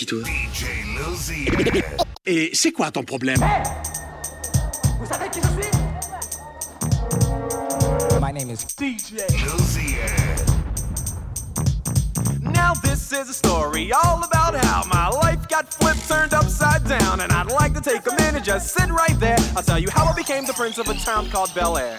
qui, toi. Et c'est quoi ton problème? Vous savez qui je suis? My name is DJ Now this is a story all about how my life got flipped, turned upside down, and I'd like to take a minute, just sit right there. I'll tell you how I became the prince of a town called Bel Air.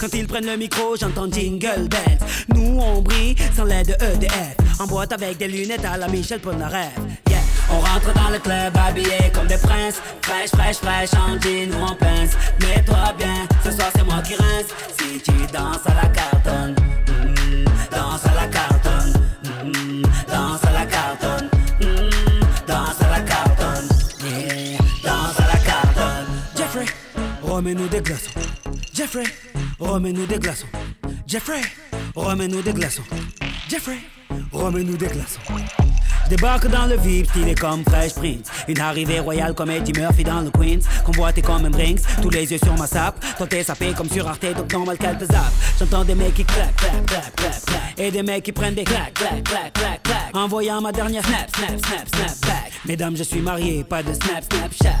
Quand ils prennent le micro, j'entends Jingle Bells. Nous, on brille sans l'aide de EDF. En boîte avec des lunettes à la Michel Polnareff. Yeah. On rentre dans le club habillé comme des princes. Fraîche, fraîche, fraîche, en jean ou en pince. Mets-toi bien, ce soir c'est moi qui rince. Si tu danses à la cartonne mm, Danse à la cartonne mm, Danse à la cartonne mm, Danse à la cartonne Danse à la cartonne. Jeffrey, remets-nous des glaçons. Jeffrey, remets-nous des glaçons Jeffrey, remets-nous des glaçons Jeffrey, remets-nous des glaçons débarque dans le VIP, stylé comme Fresh Prince. Une arrivée royale comme Eddie Murphy dans le Queens. Convoité comme un Brinks, tous les yeux sur ma sape. T'es sapé comme sur Arte, donc normal qu'elle te. J'entends des mecs qui claquent, claquent, claquent, claquent, claquent. Et des mecs qui prennent des claques, claques, claques, claques, claques. Envoyant ma dernière snap, snap, snap, snap back. Mesdames, je suis marié, pas de snap, snapchat.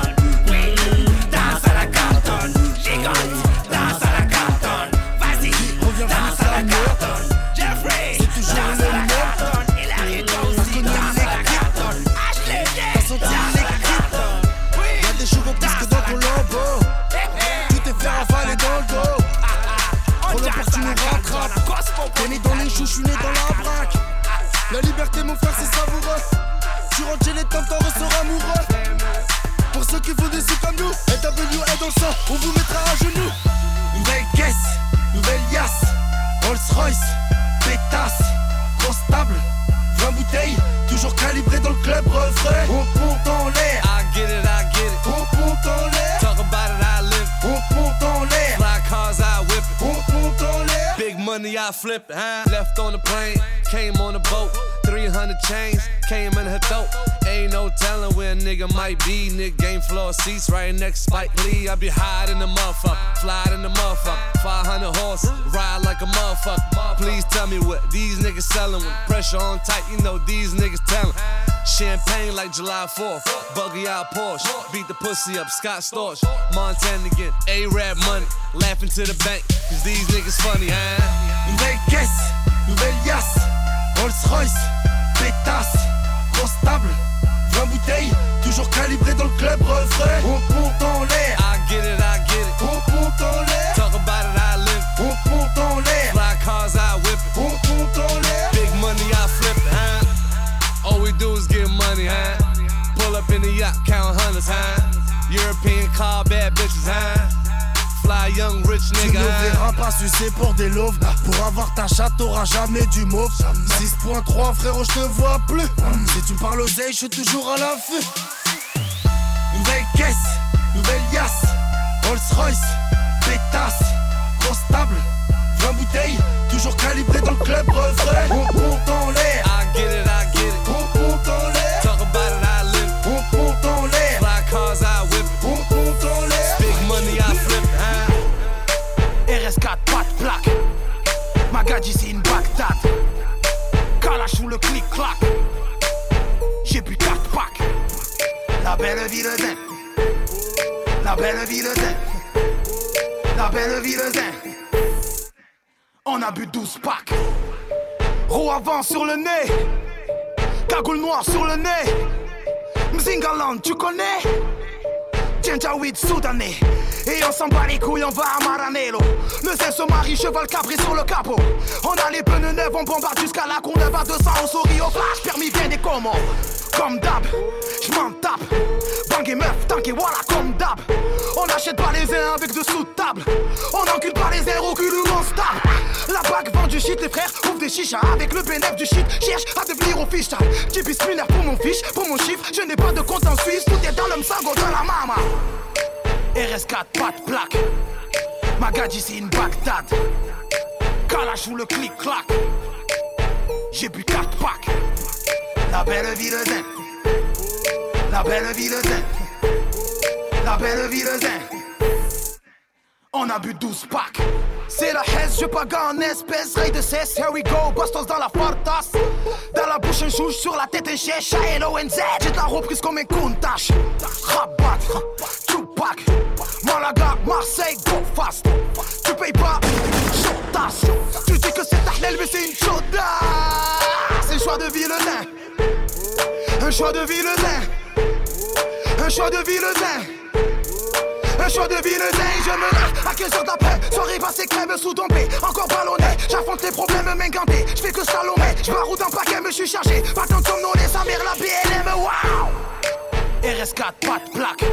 Danse à la cantonne Vas-y, danse à la cantonne Jeffrey, danse à la cantonne Hillary aussi, danse à la cantonne HLD, danse à la Y'a des chevaux plus que dans ton lambeau Tout est fait avaler dans le dos Prends l'opportunité, rattrape T'es né dans les choux, j'suis né dans la braque La liberté mon frère c'est savoureux Tu rentres chez les temps, t'en amoureux pour ceux qui font des sous comme nous, LW est dans le sang, on vous mettra à genoux. Nouvelle caisse, nouvelle yasse, Rolls Royce, pétasse, grosse table, 20 bouteilles, toujours calibré dans le club refrain. On monte en l'air, I get it, I get it. on monte en l'air, Talk about it, I live. on money, I it. Huh? Left on the plane, came on the boat. 300 chains, came in her throat. Ain't no telling where a nigga might be. Nigga game floor seats right next Spike Lee. I be high in the motherfucker, fly in the motherfucker. 500 horse, ride like a motherfucker. Please tell me what these niggas selling. When pressure on tight, you know these niggas telling. Champagne like July 4th, buggy out Porsche. Beat the pussy up, Scott Storch. Montana again, A-Rap money. Laughing to the bank, cause these niggas funny, huh? Nouvelle caisse, nouvelle yasse, Rolls Royce, pétasse, grosse table, 20 bouteilles, toujours calibré dans le club refrain. Pas sucer pour des loaves Pour avoir ta chatte t'auras jamais du mauve. 6.3 frérot je te vois plus. Si tu me parles oseille je suis toujours à l'affût. Nouvelle caisse, nouvelle yasse Rolls Royce, pétasse, grosse table 20 bouteilles, toujours calibré dans le club refrain On monte en l'air, I get it, I get Magadji c'est une Bagdad. Kalash le clic-clac. J'ai bu 4 packs. La belle ville zen. La belle ville zen. La belle ville zen. On a bu 12 packs. Roue avant sur le nez. Cagoule noire sur le nez. Mzingaland, tu connais? Djendjawid soudanais. Et on s'en bat les couilles, on va à Maranello. Le se marie, cheval cabré sur le capot. On a les pneus neufs, on bombarde jusqu'à la Courneuve à 200, on sourit au flash, permis bien des commandes. Comme d'hab, j'm'en tape. Bang et meuf, tank et voilà, comme d'hab. On achète pas les uns avec de sous table. On encule pas les airs au cul ou on se tape. La bague vend du shit, les frères ouvrent des chichas. Avec le bénéfice du shit, cherche à devenir au fiche. J'ai pour mon fiche, pour mon chiffre. Je n'ai pas de compte en Suisse, tout est dans le msango de la mama. RS4, pas de plaque. Magadji, c'est une Bagdad. Kalash ou le clic-clac. J'ai bu 4 packs. La belle ville zen. La belle ville zen. La belle ville zen. On a bu 12 packs. C'est la haise, je paga en espèce, rail de cesse, here we go, bastos dans la fartas. Dans la bouche un chouche, sur la tête un chèche, L-O-N-Z, j'ai de la reprise comme un countach. Rabat, Tupac, Malaga, Marseille, go fast. Tu payes pas, tasse. Tu dis que c'est Tahlel, mais c'est une chaudasse. C'est le choix de vilain. Un choix de vilain. Un choix de vilain. Un choix de ville je me lève à 15h d'après Soirée passée crème sous dompé Encore ballonné, j'affronte les problèmes m'inganter Je fais que salomer, je baroue d'un paquet, me suis chargé Pas tant de sa mère la BLM, wow RS4, pas de plaque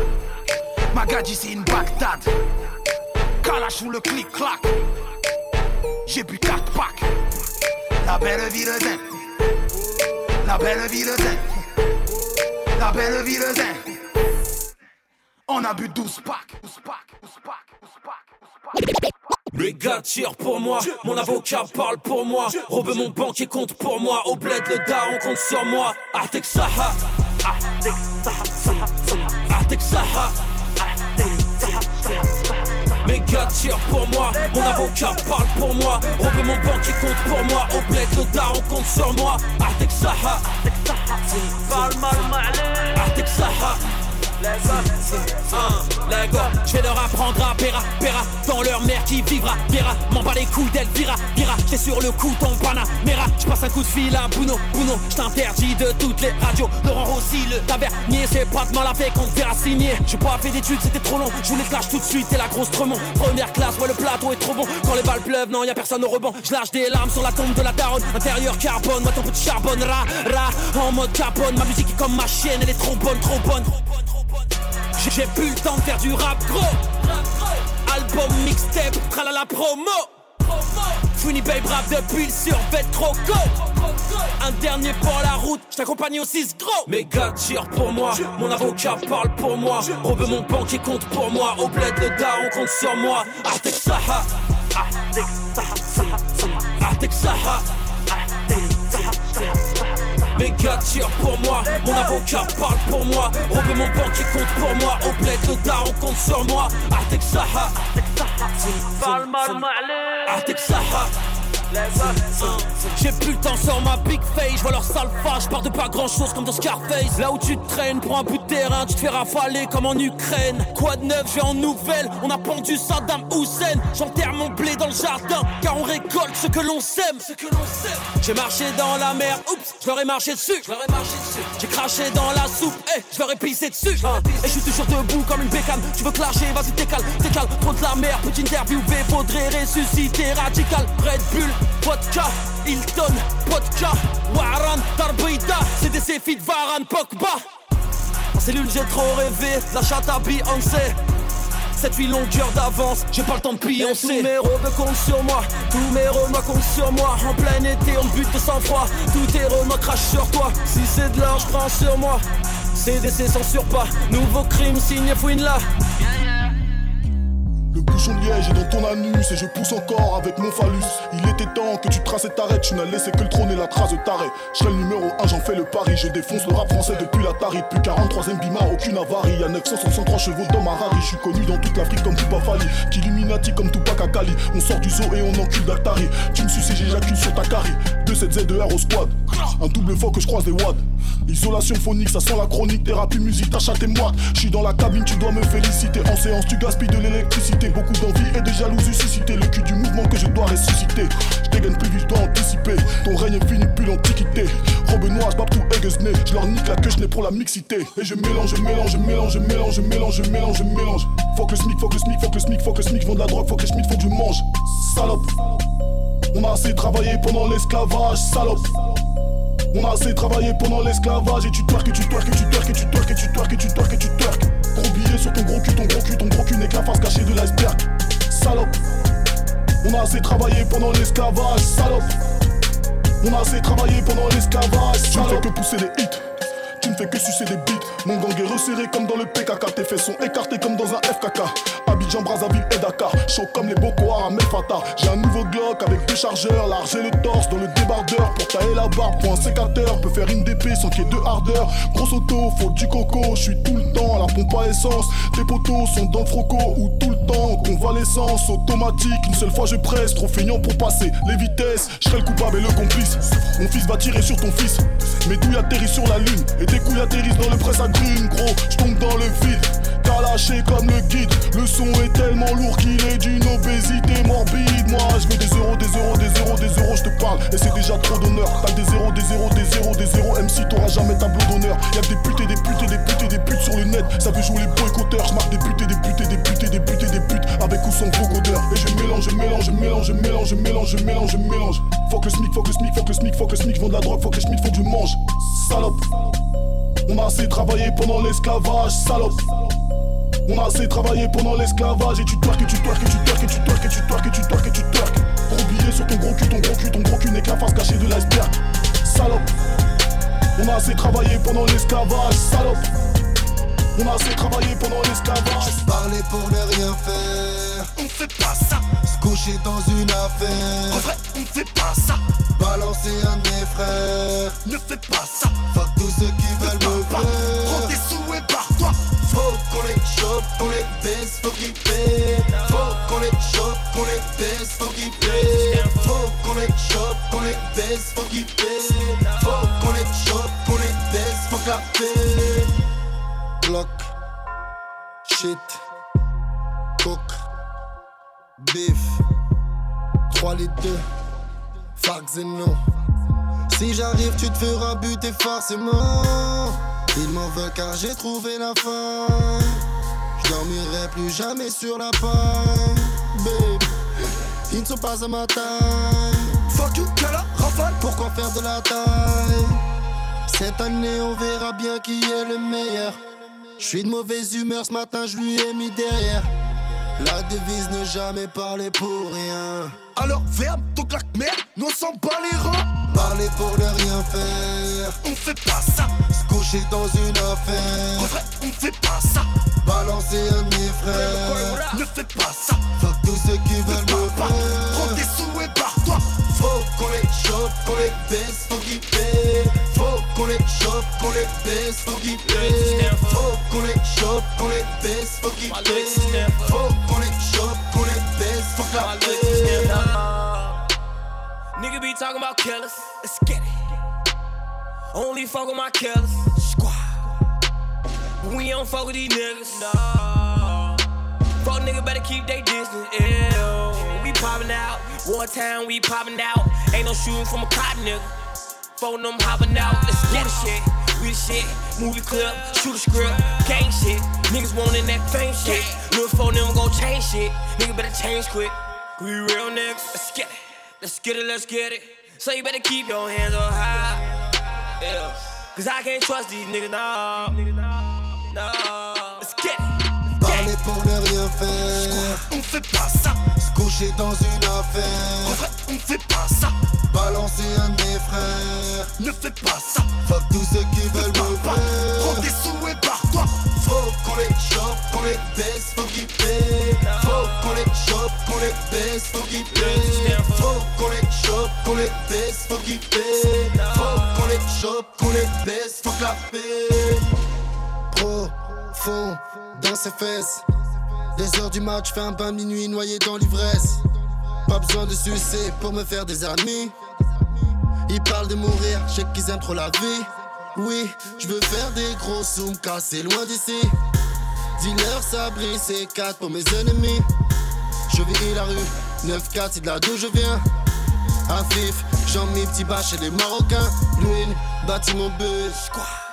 Magadji c'est une Bagdad Kalash ou le clic-clac J'ai bu 4 packs La belle ville zen La belle ville zen La belle ville zen on a bu 12 packs. 12 packs, 12 packs, 12 packs, 12 packs. Les gars tirent pour moi, mon avocat parle pour moi. Robe mon banquier compte pour moi. Au bled, le daron compte sur moi. Artek Saha. Artek Saha. Mes gars tirent pour moi, mon avocat parle pour moi. Robe mon banquier compte pour moi. Au bled, le daron compte sur moi. Artek Saha. Artek Saha. Lego, je vais leur apprendre à Pera, Pera, dans leur mère qui vivra, Pera, m'en bats les couilles d'Elvira, Vira, j'étais sur le coup ton Panamera, je passe un coup de fil à Bruno, Bruno, je t'interdis de toutes les radios, Laurent Rossi, le tavernier, c'est pas de mal avec, on verra signer, j'ai pas fait d'études, c'était trop long, je voulais clash tout de suite, et la grosse Tremont, première classe, ouais le plateau est trop bon, quand les balles pleuvent, non y a personne au rebond, je lâche des larmes sur la tombe de la daronne, intérieur carbone, moi ton petit charbonne, ra, ra, en mode capone, ma musique est comme ma chienne, elle est trop bonne, trop bonne. J'ai plus le temps de faire du rap gros. Album mixtape, tralala promo. Funny Babe rap depuis le survêt croco. Un dernier pour la route, je t'accompagne au 6 gros. Mes gars tirent pour moi, mon avocat parle pour moi. Robe mon banquier compte pour moi. Au bled de daron compte sur moi. Artek Saha. Artek Saha. Mes gars tirent pour moi, mon avocat parle pour moi. Robe mon banquier compte pour moi. Au bled, le daron compte sur moi. Artek Saha. Artek Saha. J'ai plus le temps sur ma big face, je vois leur sale face, je pars de pas grand chose comme dans Scarface. Là où tu traînes pour un bout de terrain, tu te fais rafaler comme en Ukraine. Quoi de neuf, j'ai en nouvelle, on a pendu Saddam Hussein. J'enterre mon blé dans le jardin, car on récolte ce que l'on sème. Ce que l'on sème. J'ai marché dans la mer, oups, je leur ai marché dessus. Je leur ai marché dessus. J'ai craché dans la soupe, eh, je leur ai pissé dessus. Et je suis toujours debout comme une bécane. Tu veux clasher, vas-y t'écale, t'écale. Trop de la mer, petite interview, faudrait ressusciter radical. Red Bull, vodka, Hilton, vodka, Waran, Tarbida, c'est des séfis de Varan, Pogba. En cellule, j'ai trop rêvé, la chatte à Beyoncé. Cette huit longueur d'avance, j'ai pas le temps de pioncer. Tous mes robes comptent sur moi, tous mes remords comptent sur moi. En plein été, on bute de sang-froid, tous tes remords crachent sur toi. Si c'est de l'or, je prends sur moi. CDC censure pas, nouveau crime signé Fouine là. Le bouchon liège est dans ton anus et je pousse encore avec mon phallus. Il était temps que tu traces et t'arrêtes, tu n'as laissé que le trône et la trace de taré. Je le numéro 1, j'en fais le pari, je défonce le rap français depuis la Tari. Depuis 43ème bima, aucune avarie. Y'a 963 chevaux dans ma rari, je suis connu dans toute l'Afrique comme Tupac Fali. Qu'illuminati comme Tupac Akali. On sort du zoo et on encule d'Atari. Tu me suces et j'éjacule sur ta carie. 2-7-Z-2-R au squad. Un double fois que je croise des watts. Isolation phonique, ça sent la chronique, thérapie, musique, t'achètes tes moites. Je suis dans la cabine, tu dois me féliciter. En séance, tu gaspilles de l'électricité. D'envie et de jalousie suscité. Le cul du mouvement que je dois ressusciter. Je dégaine plus vite, je dois anticiper. Ton règne fini depuis l'antiquité. Robe noire, j'bap tout Eggesné. Je leur nique la queue, je n'ai pour la mixité. Et je mélange, je mélange, je mélange, je mélange, je mélange, je mélange, je mélange. Faut que le smic, faut que le smic, faut que le smic, faut que le smic, vend de la drogue, faut que le smic, faut que je mange. Salope. On a assez travaillé pendant l'esclavage, salope. On a assez travaillé pendant l'esclavage et tu twerk et tu twerk et tu twerk et tu twerk et tu twerk et tu twerk et tu twerk. Sur ton gros cul, ton gros cul, ton gros cul n'est que la face cachée de l'iceberg. Salope. On a assez travaillé pendant l'esclavage, salope. On a assez travaillé pendant l'esclavage, Tu ne fais que pousser des hits. Fais que sucer des bites. Mon gang est resserré comme dans le PKK. Tes fesses sont écartées comme dans un FKK. Abidjan, Brazzaville et Dakar. Chaud comme les Boko Haram et Fata. J'ai un nouveau Glock avec deux chargeurs. Large le torse dans le débardeur. Pour tailler la barbe, pour un sécateur. Peut faire une DP sans qu'il y ait de hardeur. Grosse auto, faut du coco. Je suis tout le temps à la pompe à essence. Tes potos sont dans le froco. Ou tout le temps convalescence automatique. Une seule fois je presse. Trop feignant pour passer les vitesses. Je serai le coupable et le complice. Mon fils va tirer sur ton fils. Mes douilles atterrissent sur la lune. Et tes couilles atterrissent dans le presse à grune, gros. Je tombe dans le vide. Calaché comme le guide. Le son est tellement lourd qu'il est d'une obésité morbide. Moi, je des zéros, des zéros, des zéros, des zéros, je te parle. Et c'est déjà trop d'honneur. T'as des zéros, des zéros, des zéros, des zéros. MC, t'auras jamais tableau d'honneur. Y'a des putes et des putes et des putes des putes sur le net. Ça veut jouer les boycotteurs. Je marque des putes et des putes et des putes et des putes et des putes. Avec ou sans vocodeur. Et je mélange, je mélange, je mélange, je mélange, je mélange, je mélange, je mélange. Faut le smic, faut que le smic, faut le smic, faut que le smic. Vends de la drogue, faut faut que je mange. Salope. On a assez travaillé pendant l'esclavage, salope. On a assez travaillé pendant l'esclavage et tu twerk et tu twerk et tu twerk et tu twerk et tu twerk et tu twerk et tu twerk. Gros billet sur ton gros cul, ton gros cul, ton gros cul n'est que la face cachée de l'iceberg. Salope. On a assez travaillé pendant l'esclavage, salope. On a assez travaillé pendant l'esclavage. Parler pour ne rien faire. Fait pas ça. Se coucher dans une affaire. En vrai, on fait pas ça. Balancer un de mes frères. Ne fais pas ça. Fuck tous ceux qui veulent me Prends tes faire. sous et barre-toi. Faut qu'on les chope, qu'on les baisse, faut qu'ils paient. Faut qu'on les chope, qu'on les baisse, faut qu'ils paient. Faut qu'on les chope, qu'on les baisse, faut qu'ils paient. Faut qu'on les chope, qu'on les baisse, faut la paix. Glock, shit, coke, beef, 3 litres de fax et non. Si j'arrive, tu te feras buter forcément. Il m'en veut car j'ai trouvé la fin. Je dormirai plus jamais sur la paille. Babe, ils ne sont pas à ma taille. Fuck you, la rafale. Pourquoi faire de la taille? Cette année, on verra bien qui est le meilleur. Je suis de mauvaise humeur ce matin, je lui ai mis derrière. La devise ne jamais parler pour rien. Alors ferme ton claque-merde, nous s'en bat les reins. Parler pour ne rien faire. On fait pas ça. Se coucher dans une En affaire. vrai, on fait pas ça. Balancer un de mes frères. Ne fais pas ça. Fuck tous ceux qui veulent me Pas. Prends tes faire. sous et barre-toi. Faut qu'on les chope, qu'on les baisse, faut qu'ils paient. Faut qu'on les chope, qu'on les baisse, faut qu'ils. Faut qu'on les chope, qu'on les baisse, faut qu'ils. Faut baisse, faut que la paix. Nigga be talking about killers. Let's get it. Only fuck with my killers. Squad. We don't fuck with these niggas. No. Fuck nigga better keep they distance. Ew. We popping out. One time we popping out. Ain't no shooting from a cop nigga. Phone them hopping out. Let's get the shit. We the shit. Movie clip. Shoot a script. Gang shit. Niggas wanting that fame shit. Look for them gon' change shit. Nigga better change quick. We real niggas. Let's get it. Let's get it, let's get it. So you better keep your hands on high. Yeah. Cause I can't trust these niggas, no. No. Pour ne rien faire. On fait pas ça. Se coucher dans une En affaire. vrai, on fait pas ça. Balancer un de mes frères. Ne fais pas ça. Fuck tous ceux qui veulent me Pas. Prends faire. sous et barre-toi. Faut qu'on les chope, qu'on les baisse, faut qu'ils paient. Faut qu'on les qu'on les baisse, faut qu'ils paient. Faut qu'on les chope, qu'on les baisse, faut qu'ils paient. Faut qu'on les chope, qu'on les baisse, faut que la paix. Profond dans ses fesses. Les heures du match, fais un bain minuit noyé dans l'ivresse. Pas besoin de sucer pour me faire des amis. Ils parlent de mourir, je sais qu'ils aiment trop la vie. Oui, je veux faire des gros zooms cassés loin d'ici. Dis-leur ça brille, c'est 4 pour mes ennemis. Je vis la rue, 9-4, c'est de là d'où je viens. À vif, j'en mis petit bas chez les Marocains. Lune, bâti mon bus. Quoi?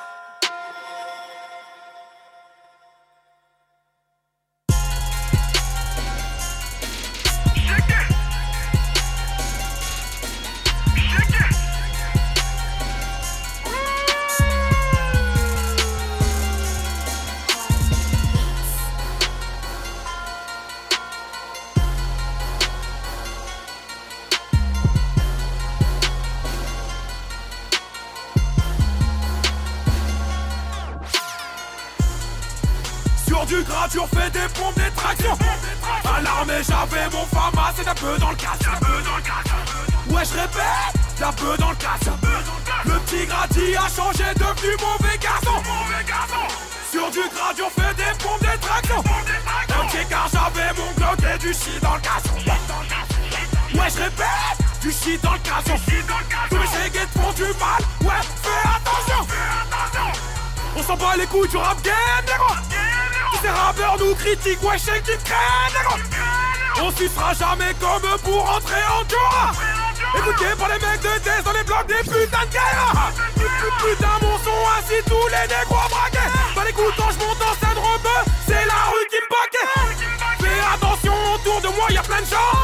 J'avais mon fama, c'est un peu dans le casse. Ouais, je répète, la peu dans le casse. Le petit grati a changé, devenu mauvais garçon. Sur du gradure, fais des pompes, des tractions. Ok, car j'avais mon glock et du shit dans le casson. Ouais, je répète, du shit dans le casson. Tous mes chéguettes font du mal. Ouais, fais attention. On s'en bat les couilles du rap game, négro. Tous ces rappeurs nous critiquent, ouais, je sais qu'ils traînent, négro. On s'y jamais comme pour entrer en Jura. Écoutez par les mecs de test dans les blocs des putains de guerre. Putain, mon son ainsi tous les négros braqués. Dans les quand je monte en scène rebeu, c'est la rue qui me paquet. Fais attention, autour de moi y a plein de gens.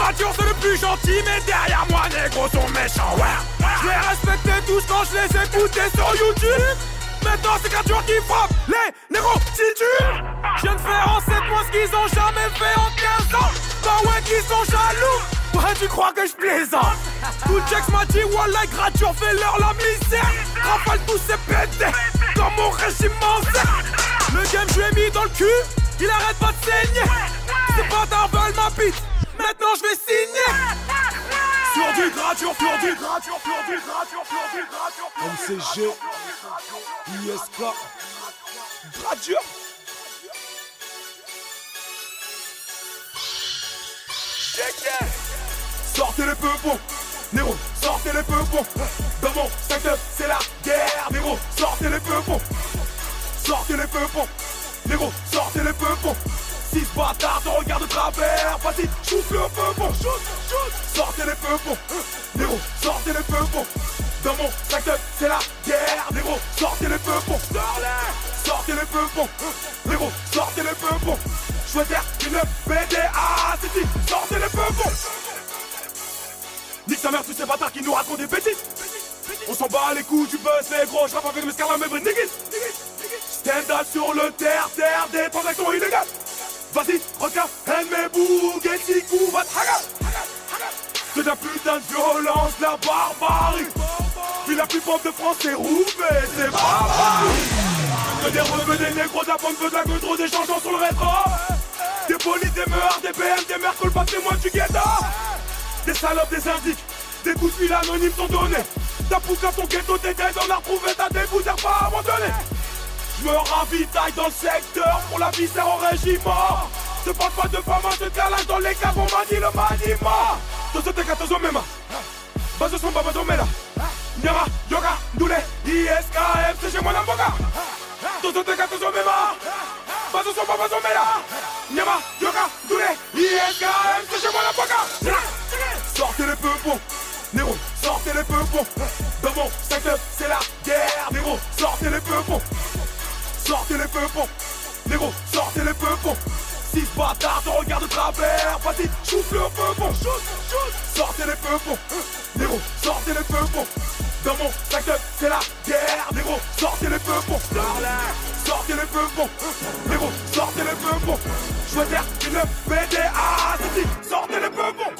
Radio c'est le plus gentil, mais derrière moi, négros sont méchants, ouais. Je les respectais tous quand je les écoutais sur YouTube. Maintenant c'est Gradure qui frappe les négros tu Je viens de faire en 7 mois ce qu'ils ont jamais fait en 15 ans. Bah ouais qu'ils sont jaloux. Ouais tu crois que je plaisante? Tout Jax m'a dit Wallah Gradure fais leur la misère. Rafale tous ces pétés Dans mon régime Le game je lui ai mis dans le cul. Il arrête pas de saigner. C'est pas d'Arvel ma bite. Maintenant je vais signer sur du gradure, sur du gradure, sur du gradure, sur du. MCG, ISK, gradure. Sortez les peupons, Nero, sortez les peupons. Dans mon secteur, c'est la guerre, Nero, sortez les peupons. Sortez les peupons, Nero, sortez les peupons. Six bâtards te regardent de travers, vas-y, chouffe le peupon. Sortez les peupons, Nero, sortez les peupons. Dans mon secteur, c'est la guerre, Nero, sortez les peupons. Sortez les peupons, Nero, sortez les peupons. Je veux faire une BDA, City, sortez les peupons. Nique sa mère, tous ces bâtards qui nous racontent des bêtises. On s'en bat les coups du buzz, les gros, je rappe avec mes scarlats, mes niggas. Stand up sur le terre, terre, des transactions illégales. Vas-y, regarde, elle mes bougs, et si coups, va C'est de la putain de violence, la barbarie. Puis la plus pauvre de France, c'est Roubaix, c'est barbarie. Que des revenus, des négros, de la pomme, de la goudron, des changements sur le rétro. Des polices, des meurs, des BM, des mercoles, pas témoins du ghetto. Des salopes, des indiques, des coups de fil anonymes sont donnés. T'as poussé à ton ghetto, t'es dead, on a retrouvé ta débousère pas abandonné. Je me ravitaille dans le secteur pour la viscère au régiment. Je parle pas de femme, de calage dans les caves, on m'a dit le maniement. Tous te katozo mema. Bazo son babazo mela. Nyama, yoga, doule, ISKM, c'est chez moi la boga. Tous te katozo mema. Bazo son babazo mela. Nyama, yoga, doule, ISKM, c'est chez moi la boga. Sortez les peupons, Nero, sortez les peupons. Dans mon secteur, c'est la guerre, Nero, sortez les peupons. Sortez les peupons, Nero, sortez les peupons. Six bâtards te regardent de travers, vas-y, chouffe le peupon. Sortez les peupons, Nero, sortez les peupons. Dans mon secteur, c'est la guerre, Nero, sortez les peupons. Sortez les peupons, Nero, sortez les. Je veux faire une BDA, c'est sortez les peupons.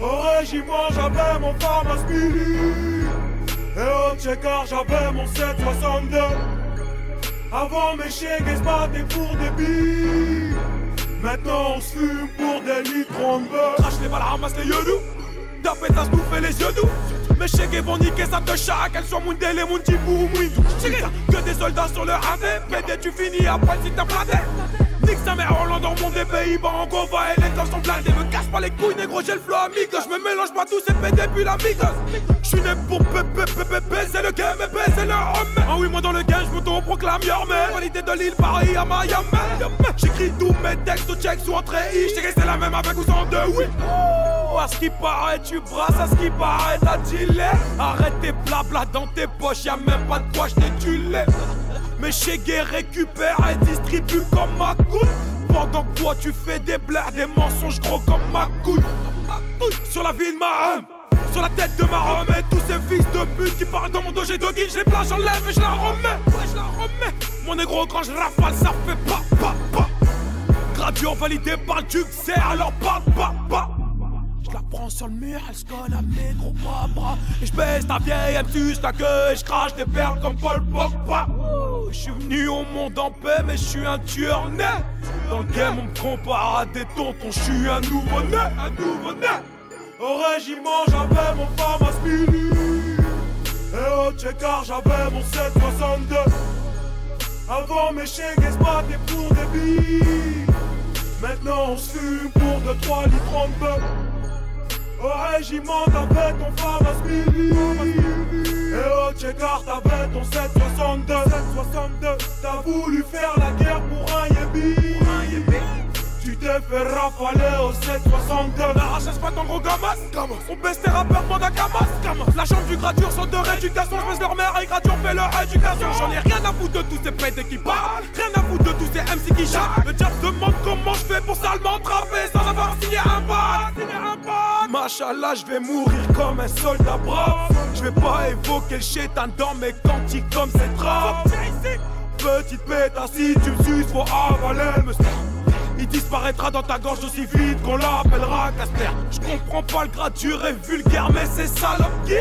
Au régiment, j'avais mon pharma spirit. Et au checker, j'avais mon 762. Avant mes chiens se battaient pour des billes Maintenant on se fume pour des litres en beurre. Crache les balles, ramasse les yeux Ta pétasse nous fait les yeux doux. Mes chèques vont niquer ça te chaque, elles sont Mundele, Mundi, Boumouindou. Que des soldats sur le radé, pédé, tu finis après si t'as platé. Nique sa mère, Hollande, monde des Pays-Bas, Angova et les temps sont blindés. Me casse pas les couilles, négro, j'ai le flow amigo. Je me mélange pas tous ces pédés puis la Je suis né pour pépé, pépé, c'est le game, et c'est le homme. Ah oui, moi dans le game, je m'auto-proclame Yormé. Qualité de l'île, Paris à Miami. J'écris tous mes textes au check sous entrée. J't'ai c'est la même avec ou sans deux, oui. Oh, à ce qui paraît, tu brasses, à ce qui paraît, t'as dealé. Arrête tes blabla dans tes poches, y'a même pas de quoi, j't'ai. Mais chez récupère et distribue comme ma couille. Pendant que toi tu fais des blagues, des mensonges gros comme ma couille. Sur la vie de ma homme, sur la tête de ma homme et tous ces fils de pute qui parlent dans mon dos, j'ai deux guides, je les j'enlève et je la remets. Ouais, je la remets. Mon négro, quand je rafale, ça fait pas, pas, pas. Graduant validé par le duc, c'est alors pas, pas, pas la prends sur le mur, elle se colle à mes gros bras, bras. Et je baisse ta vieille, elle me suce la queue et je crache des perles comme Paul Pogba. Je suis venu au monde en paix, mais je suis un tueur net. Dans le game, on me compare à des tontons, je suis un nouveau-né, un nouveau-né. Au régiment, j'avais mon Famas Mini. Et au checkard, j'avais mon 762. Avant mes chèques, battaient pour des billes. Maintenant, on se pour 2-3 litres en bœuf. Au régiment, t'avais ton Famas Mini. Et au checkard, t'avais ton 762. 762. T'as voulu faire Fait rafaler au 762 N'arrache pas ton gros gamas On baisse tes rappeurs pendant Camas. La chambre du gradure sont de rééducation. Je baisse leur mère et gradure fait leur éducation. J'en ai rien à foutre de tous ces pédés qui parlent Rien à foutre de tous ces MC qui chantent Le diable demande comment je fais pour salement trapper Sans avoir signé un bac Machallah je vais mourir comme un soldat brave. Je vais pas évoquer le chétan dans mes cantiques comme c'est trap Petite pétasse si tu me suces faut avaler le il disparaîtra dans ta gorge aussi vite qu'on l'appellera Casper. Je comprends pas le gradure et vulgaire, mais c'est salope qui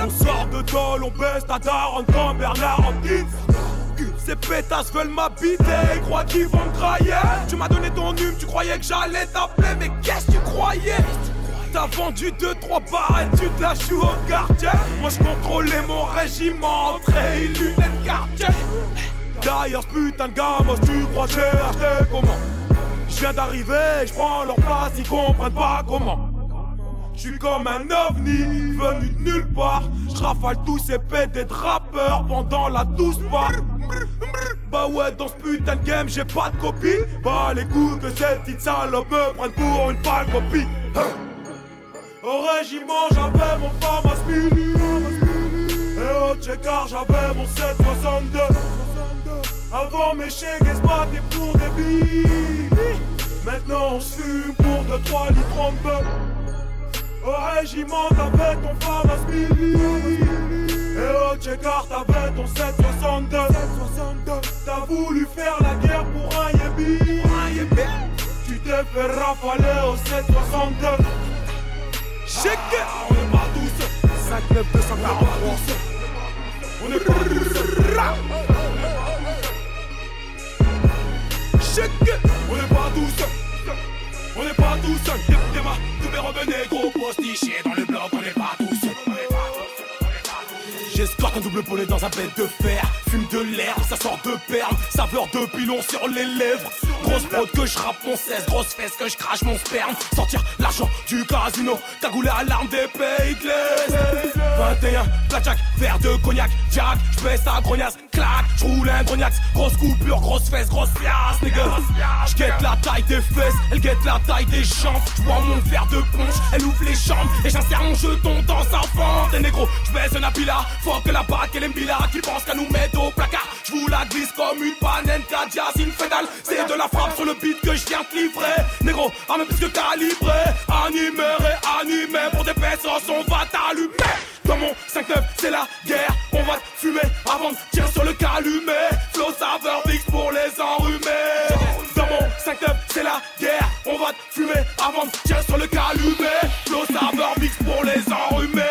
On sort de dol, on baisse ta daronne comme Bernard Hopkins. Ces pétasses veulent m'habiter, ils croient qu'ils vont me grailler. Tu m'as donné ton hume, tu croyais que j'allais t'appeler, mais qu'est-ce que tu croyais? T'as vendu 2-3 barres et tu te la au quartier. Moi je contrôlais mon régiment, entrée et lunettes quartier. D'ailleurs, ce putain de gamme, tu crois j'ai acheté comment? Je viens d'arriver, je prends leur place, ils comprennent pas comment. Je suis comme un ovni, venu de nulle part. Je rafale tous ces pédés de rappeurs pendant la douce part. Bah ouais, dans ce putain de game, j'ai pas de copie. Bah les coups que cette petite salope me prennent pour une pâle copie. Hein. Au régiment, j'avais mon Famas Mini. Et au checkard, j'avais mon 762. Avant mes chèques, se battaient pour des billes. Maintenant on se fume pour 2-3 litres en bœuf. Au régiment, t'avais ton Famas Mini. Et au checkard, t'avais ton 762. 762. T'as voulu faire la guerre pour un yébi. Tu t'es fait rafaler au 762. Check On est pas tous 5 9 243 On est pas tous on n'est pas tous seuls. On n'est pas tous seuls. Des ma, tous mes revenez gros postichés dans le bloc, on n'est pas tous seuls. J'escorte un double poney dans un bête de fer. Fume de l'herbe, ça sort de perles. Saveur de pilon sur les lèvres. Grosse prod que je rappe mon 16, grosse fesse que je crache mon sperme. Sortir l'argent du casino, cagoulé à l'arme des pays de l'Est. 21, blackjack, verre de cognac, jack, j'baisse à grognasse, clac, j'roule un grognax, grosse coupure, grosse fesse, grosse pièce, nigga. J'guette la taille des fesses, elle guette la taille des jambes, j'bois mon verre de punch, elle ouvre les chambres, et j'insère mon jeton dans sa fente. Et négro, j'baisse un apila, faut que la bague et l'embila, qui pense qu'à nous mettre au placard. J'vous la glisse comme une panenne une fédale, c'est de la frappe sur le beat que j'viens te livrer. Négro, armé plus que calibré, animé, réanimé, pour des pesos on va t'allumer. Dans mon 5-9, c'est la guerre. On va fumer avant de tirer sur le calumet. Flow saveur mix pour les enrhumés. Dans mon 5-9, c'est la guerre. On va fumer avant de tirer sur le calumet. Flow saveur mix pour les enrhumés.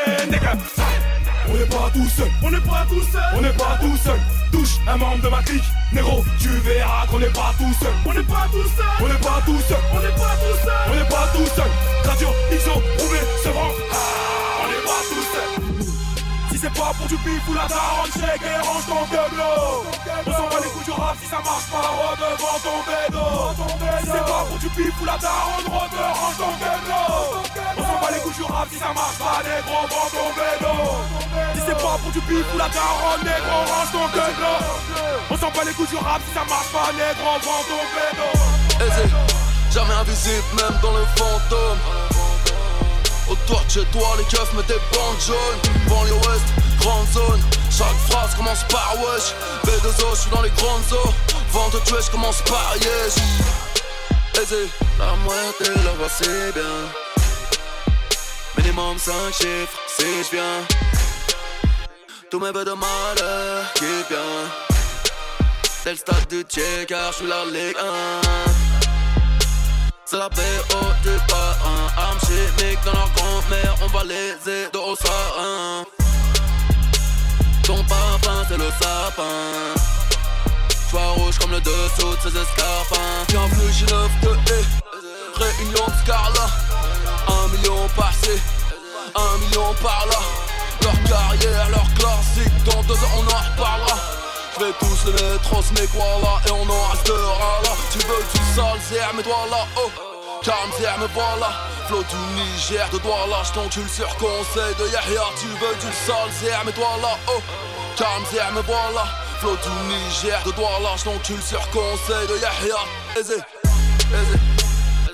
On n'est pas tout seul, on n'est pas tout seul, on n'est pas tout seul. Touche un membre de ma clique, Négro, tu verras qu'on n'est pas tout seul. On n'est pas tout seul, on n'est pas tout seul, on n'est pas tout seul, on n'est pas tout seul. Radio, prouvé, c'est bon. Ah, on n'est pas tout seul. Si c'est pas pour du bif ou la daronne, et range ton gueule. On s'en bat les coups du rap si ça marche pas, devant ton bédo. Si c'est pas pour du bif ou la daronne, range ton gueule. On s'en bat les coups du rap si ça marche pas, négro, vends ton bédo. Si c'est pas pour du bif ou la daronne, négro, range ton gueule. On s'en bat les coups du rap si ça marche pas, négro, vends ton bédo. Aisé, jamais invisible, même dans le fantôme. De chez toi, les keufs mettent des bandes jaunes. Banlieue ouest, grande zone. Chaque phrase commence par wesh. B2O, je suis dans les grandes eaux. Vente de tuer, je commence par yes. Aisé, la moitié, la voix c'est bien. Minimum 5 chiffres, si je viens. Tous mes vœux de malheur qui vient. C'est le stade du tiers car je suis la Ligue 1. C'est la BO du parrain Armes chimiques dans leur grand-mère On va les aider au sarin Ton parfum c'est le sapin. Sois rouge comme le dessous de ses escarpins. Bienvenue chez 9 de E Réunion de Scarla. Un million par-ci Un million par-là Leur carrière, leur classique Dans deux ans on en reparlera vais tous les mettre en snake voilà Et on en restera là. Tu veux du sale zère mais toi là oh. Calme zère me voilà. Flow du Niger de Douala Je sur conseil de Yahya. Tu veux du sale zère mais toi là oh. Calme zère me voilà. Flow du Niger de Douala Je sur conseil de Yahya. Aisé, aisé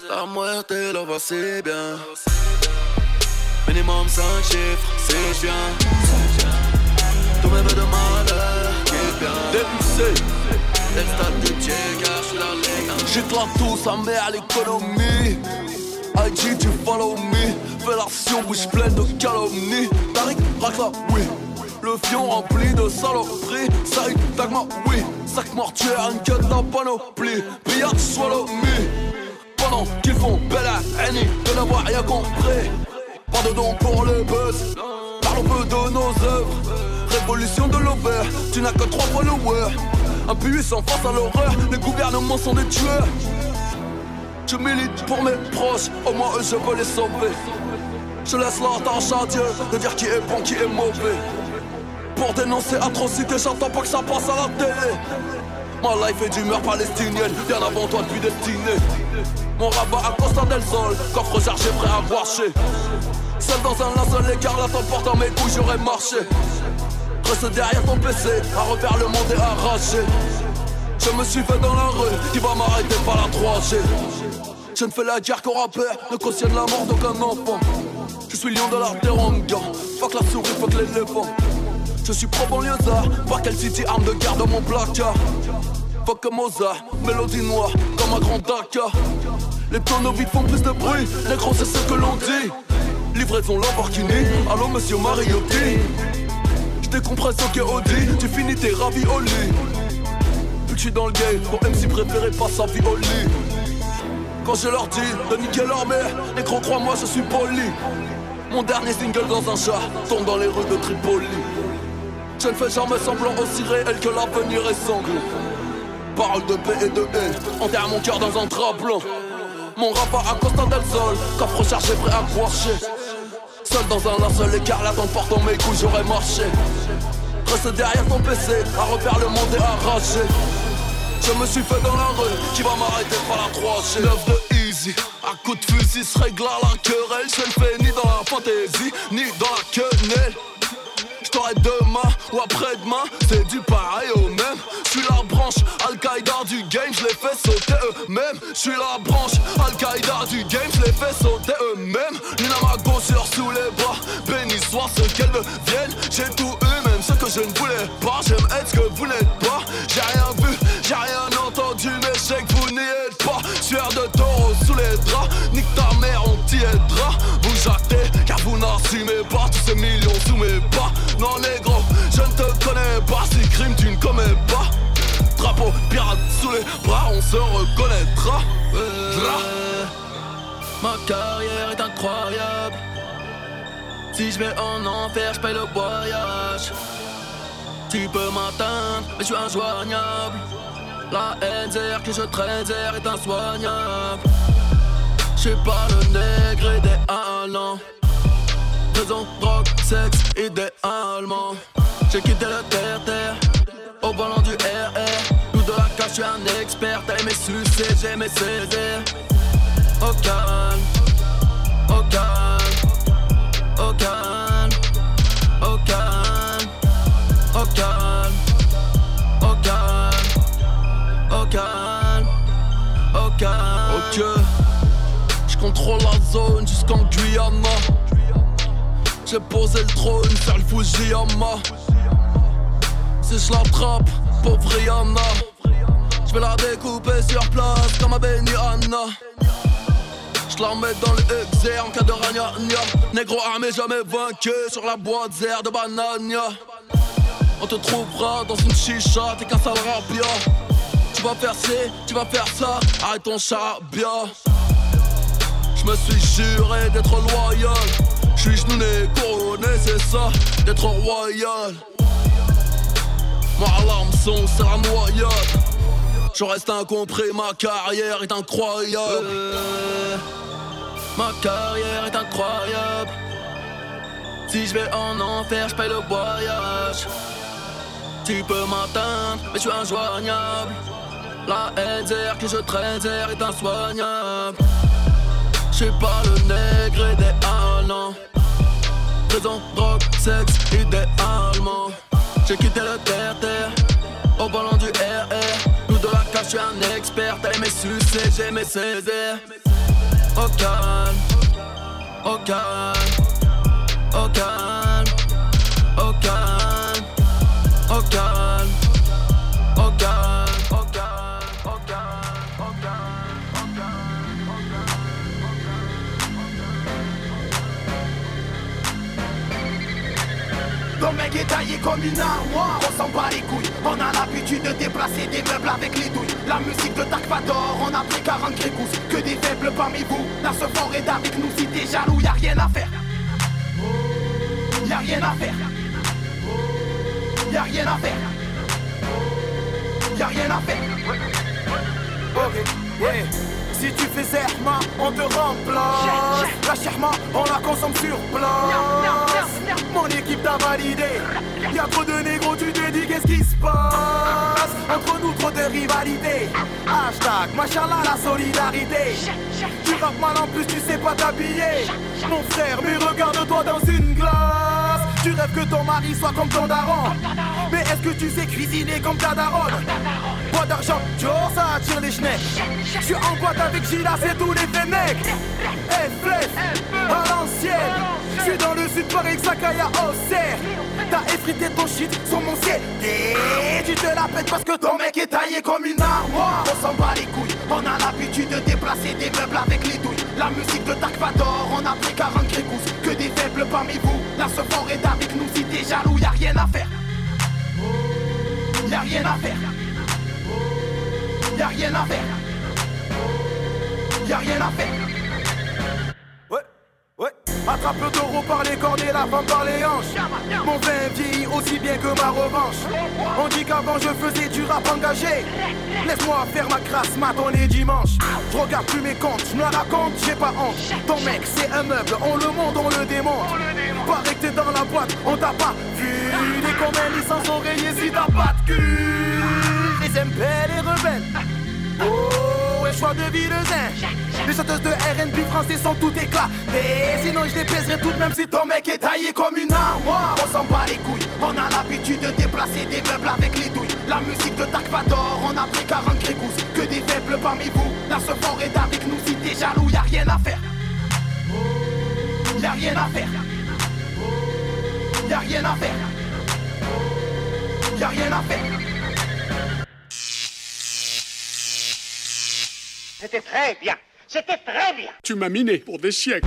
La moitié là va c'est bien. Minimum 5 chiffres je viens Tous mes vœux de malheur DUC J'éclate tout sa mère l'économie. IG tu follow me. Fais l'action bouche pleine de calomnie. Tariq racle oui. Le fion rempli de saloperies. Saïd Dagma oui. Sac mortuaire une de la panoplie. Billard swallow me. Pendant qu'ils font belle à De n'avoir rien compris. Pas de don pour le buzz. Parlons peu de nos œuvres Révolution de l'over, tu n'as que trois followers Impuissant face à l'horreur, les gouvernements sont des tueurs. Je milite pour mes proches, au moins eux je veux les sauver. Je laisse la tâche à Dieu de dire qui est bon, qui est mauvais. Pour dénoncer atrocité, j'entends pas que ça passe à la télé. Ma life est d'humeur palestinienne, bien avant toi depuis destiné Mon rabat à Costa del Sol, coffre chargé prêt à marcher. Seul dans un linceul écarlate en mes couilles j'aurais marché Reste derrière ton PC, à refaire le monde est arraché. Je me suis fait dans la rue, qui va m'arrêter par la 3G Je ne fais la guerre qu'au rappeur, ne cautionne la mort d'aucun enfant. Je suis lion de la teranga, fuck la souris, fuck l'éléphant. Je suis pro banlieusard, quel City, arme de guerre dans mon placard. Fuck Mozart, mélodie noire, comme un grand Dakar. Les tonneaux vides font plus de bruit, les gros c'est ce que l'on dit. Livraison Lamborghini, allô monsieur Mariotti J'décompresse au Audi, tu finis tes raviolis Vu que j'suis dans le game, mon MC préféré passe sa vie au lit. Quand je leur dis de niquer leur mère, les gros crois-moi je suis poli. Mon dernier single dans un chat tombe dans les rues de Tripoli. Je ne fais jamais semblant aussi réel que l'avenir est sanglant. Parole de paix et de haine, enterre mon cœur dans un drap blanc mon rapport à Costa del Sol, coffre chargé prêt à croicher Seul dans un linceul écarlate en portant mes couilles j'aurais marché. Reste derrière ton PC, à refaire le monde et arraché. Je me suis fait dans la rue, qui va m'arrêter par la 3G 9 de easy, à coup de fusil se règle à la querelle Je ne fais ni dans la fantaisie, ni dans la quenelle J't'aurai demain ou après-demain, c'est du pareil au même. J'suis la branche Al-Qaïda du game, j'les fais sauter eux-mêmes. J'suis la branche Al-Qaïda du game, j'les fais sauter eux-mêmes. Lina ma sur sous les bras, béni soit ce qu'elles deviennent. J'ai tout eu, même ce que je ne voulais pas. J'aime être ce que vous n'êtes pas. J'ai rien vu, j'ai rien entendu, mais je que vous n'y êtes pas. Sueur de taureau sous les draps, nique ta mère, on t'y aidera. Vous jactez, car vous n'assumez pas tous ces millions sous mes pas. Non, négro, je ne te connais pas. Si crime, tu ne commets pas. Drapeau, pirate sous les bras, on se reconnaîtra. ma carrière est incroyable. Si je vais en enfer, je paye le voyage. Tu peux m'atteindre, mais je suis injoignable. La haine que je traîne est insoignable. Je suis pas le nègre idéalement. Raison, drogue, sexe, idéalement. J'ai quitté le terre-terre au volant du RR. Nous de la cache, je suis un expert. T'as aimé sucer, j'ai aimé saisir. Au calme, au calme, au calme, au calme, au calme, au calme, au calme, au calme. Ok, je contrôle la zone jusqu'en Guyana. J'ai posé le trône, faire le Fujiyama. Si je l'attrape, pauvre Rihanna. Je vais la découper sur place comme à Benihana. Je la mets dans le exer en cas de ragnagna. Négro armé jamais vaincu sur la boîte zère de banania. On te trouvera dans une chicha, t'es qu'un sale rapia. Tu vas faire ci, tu vas faire ça, arrête ton charabia. Je me suis juré d'être loyal. Je suis genouné, couronné, c'est ça, d'être royal. Moi à son c'est la noyade. Je reste incompris, ma carrière est incroyable. ma carrière est incroyable. Si je vais en enfer, je paye le voyage. Tu peux m'atteindre, mais je suis injoignable. La haine que je traîne est insoignable. Je suis pas le nègre idéal, non. Prison, drogue, sexe, idéalement. J'ai quitté le terre-terre au volant du RR. Nous de la cache, je suis un expert. T'as aimé sucer, j'ai aimé saisir. Au comme une armoire, on s'en bat les couilles. On a l'habitude de déplacer des meubles avec les douilles. La musique de Dark Vador, on a pris 40 grégouses Que des faibles parmi vous, la ce fort est avec nous Si t'es jaloux, y'a rien à faire. Y'a rien à faire. Y'a rien à faire. Y'a rien à faire. Ok, yeah si tu fais On te remplace. La Sherma, on la consomme sur place. Mon équipe t'a validé. Y'a trop de négros, tu te dis qu'est-ce qui se passe? Entre nous, trop de rivalité. Hashtag, machallah, la solidarité. Tu rappes mal en plus, tu sais pas t'habiller. Mon frère, mais regarde-toi dans une glace. Tu rêves que ton mari soit comme ton daron. Mais est-ce que tu sais cuisiner comme ta daronne? Bois d'argent, Joe, ça attire les schnecks. Je suis en boîte avec Gila, c'est tous les. Eh, flef, à l'ancienne. Je suis dans le sud, Paris, Sakaya, Auxerre. T'as effrité ton shit sur mon ciel. Et tu te la pètes parce que ton mec est taillé comme une armoire. On s'en bat les couilles, on a l'habitude de déplacer des meubles avec les douilles. La musique de Dark Vador, on a pris 40 grégouses. Que des faibles parmi vous, la fort est avec nous. Si t'es jaloux, y'a rien à faire. Y'a rien à faire. Y'a rien à faire. Y'a rien à faire. Le taureau par les cornes et la femme par les hanches. Mon vin vieillit aussi bien que ma revanche. On dit qu'avant je faisais du rap engagé. Laisse-moi faire ma crasse matin les dimanches. Je regarde plus mes comptes, je me la j'ai pas honte. Ton mec c'est un meuble, on le monte, on le démonte. Paraît que t'es dans la boîte, on t'a pas vu. Des combien licence oreiller si t'as pas de cul. Les aime les rebelles. Choix de vie de zen. Les chanteuses de RB français sont tout éclatées. Sinon, je les pèserai toutes, même si ton mec est taillé comme une armoire. On s'en bat les couilles, on a l'habitude de déplacer des meubles avec les douilles. La musique de Dark Vador, on a pris 40 grégouses. Que des faibles parmi vous, la ce fort est avec nous. Si t'es jaloux, y'a rien à faire. Y'a rien à faire. Y'a rien à faire. Y'a rien à faire. C'était très bien. C'était très bien. Tu m'as miné pour des siècles.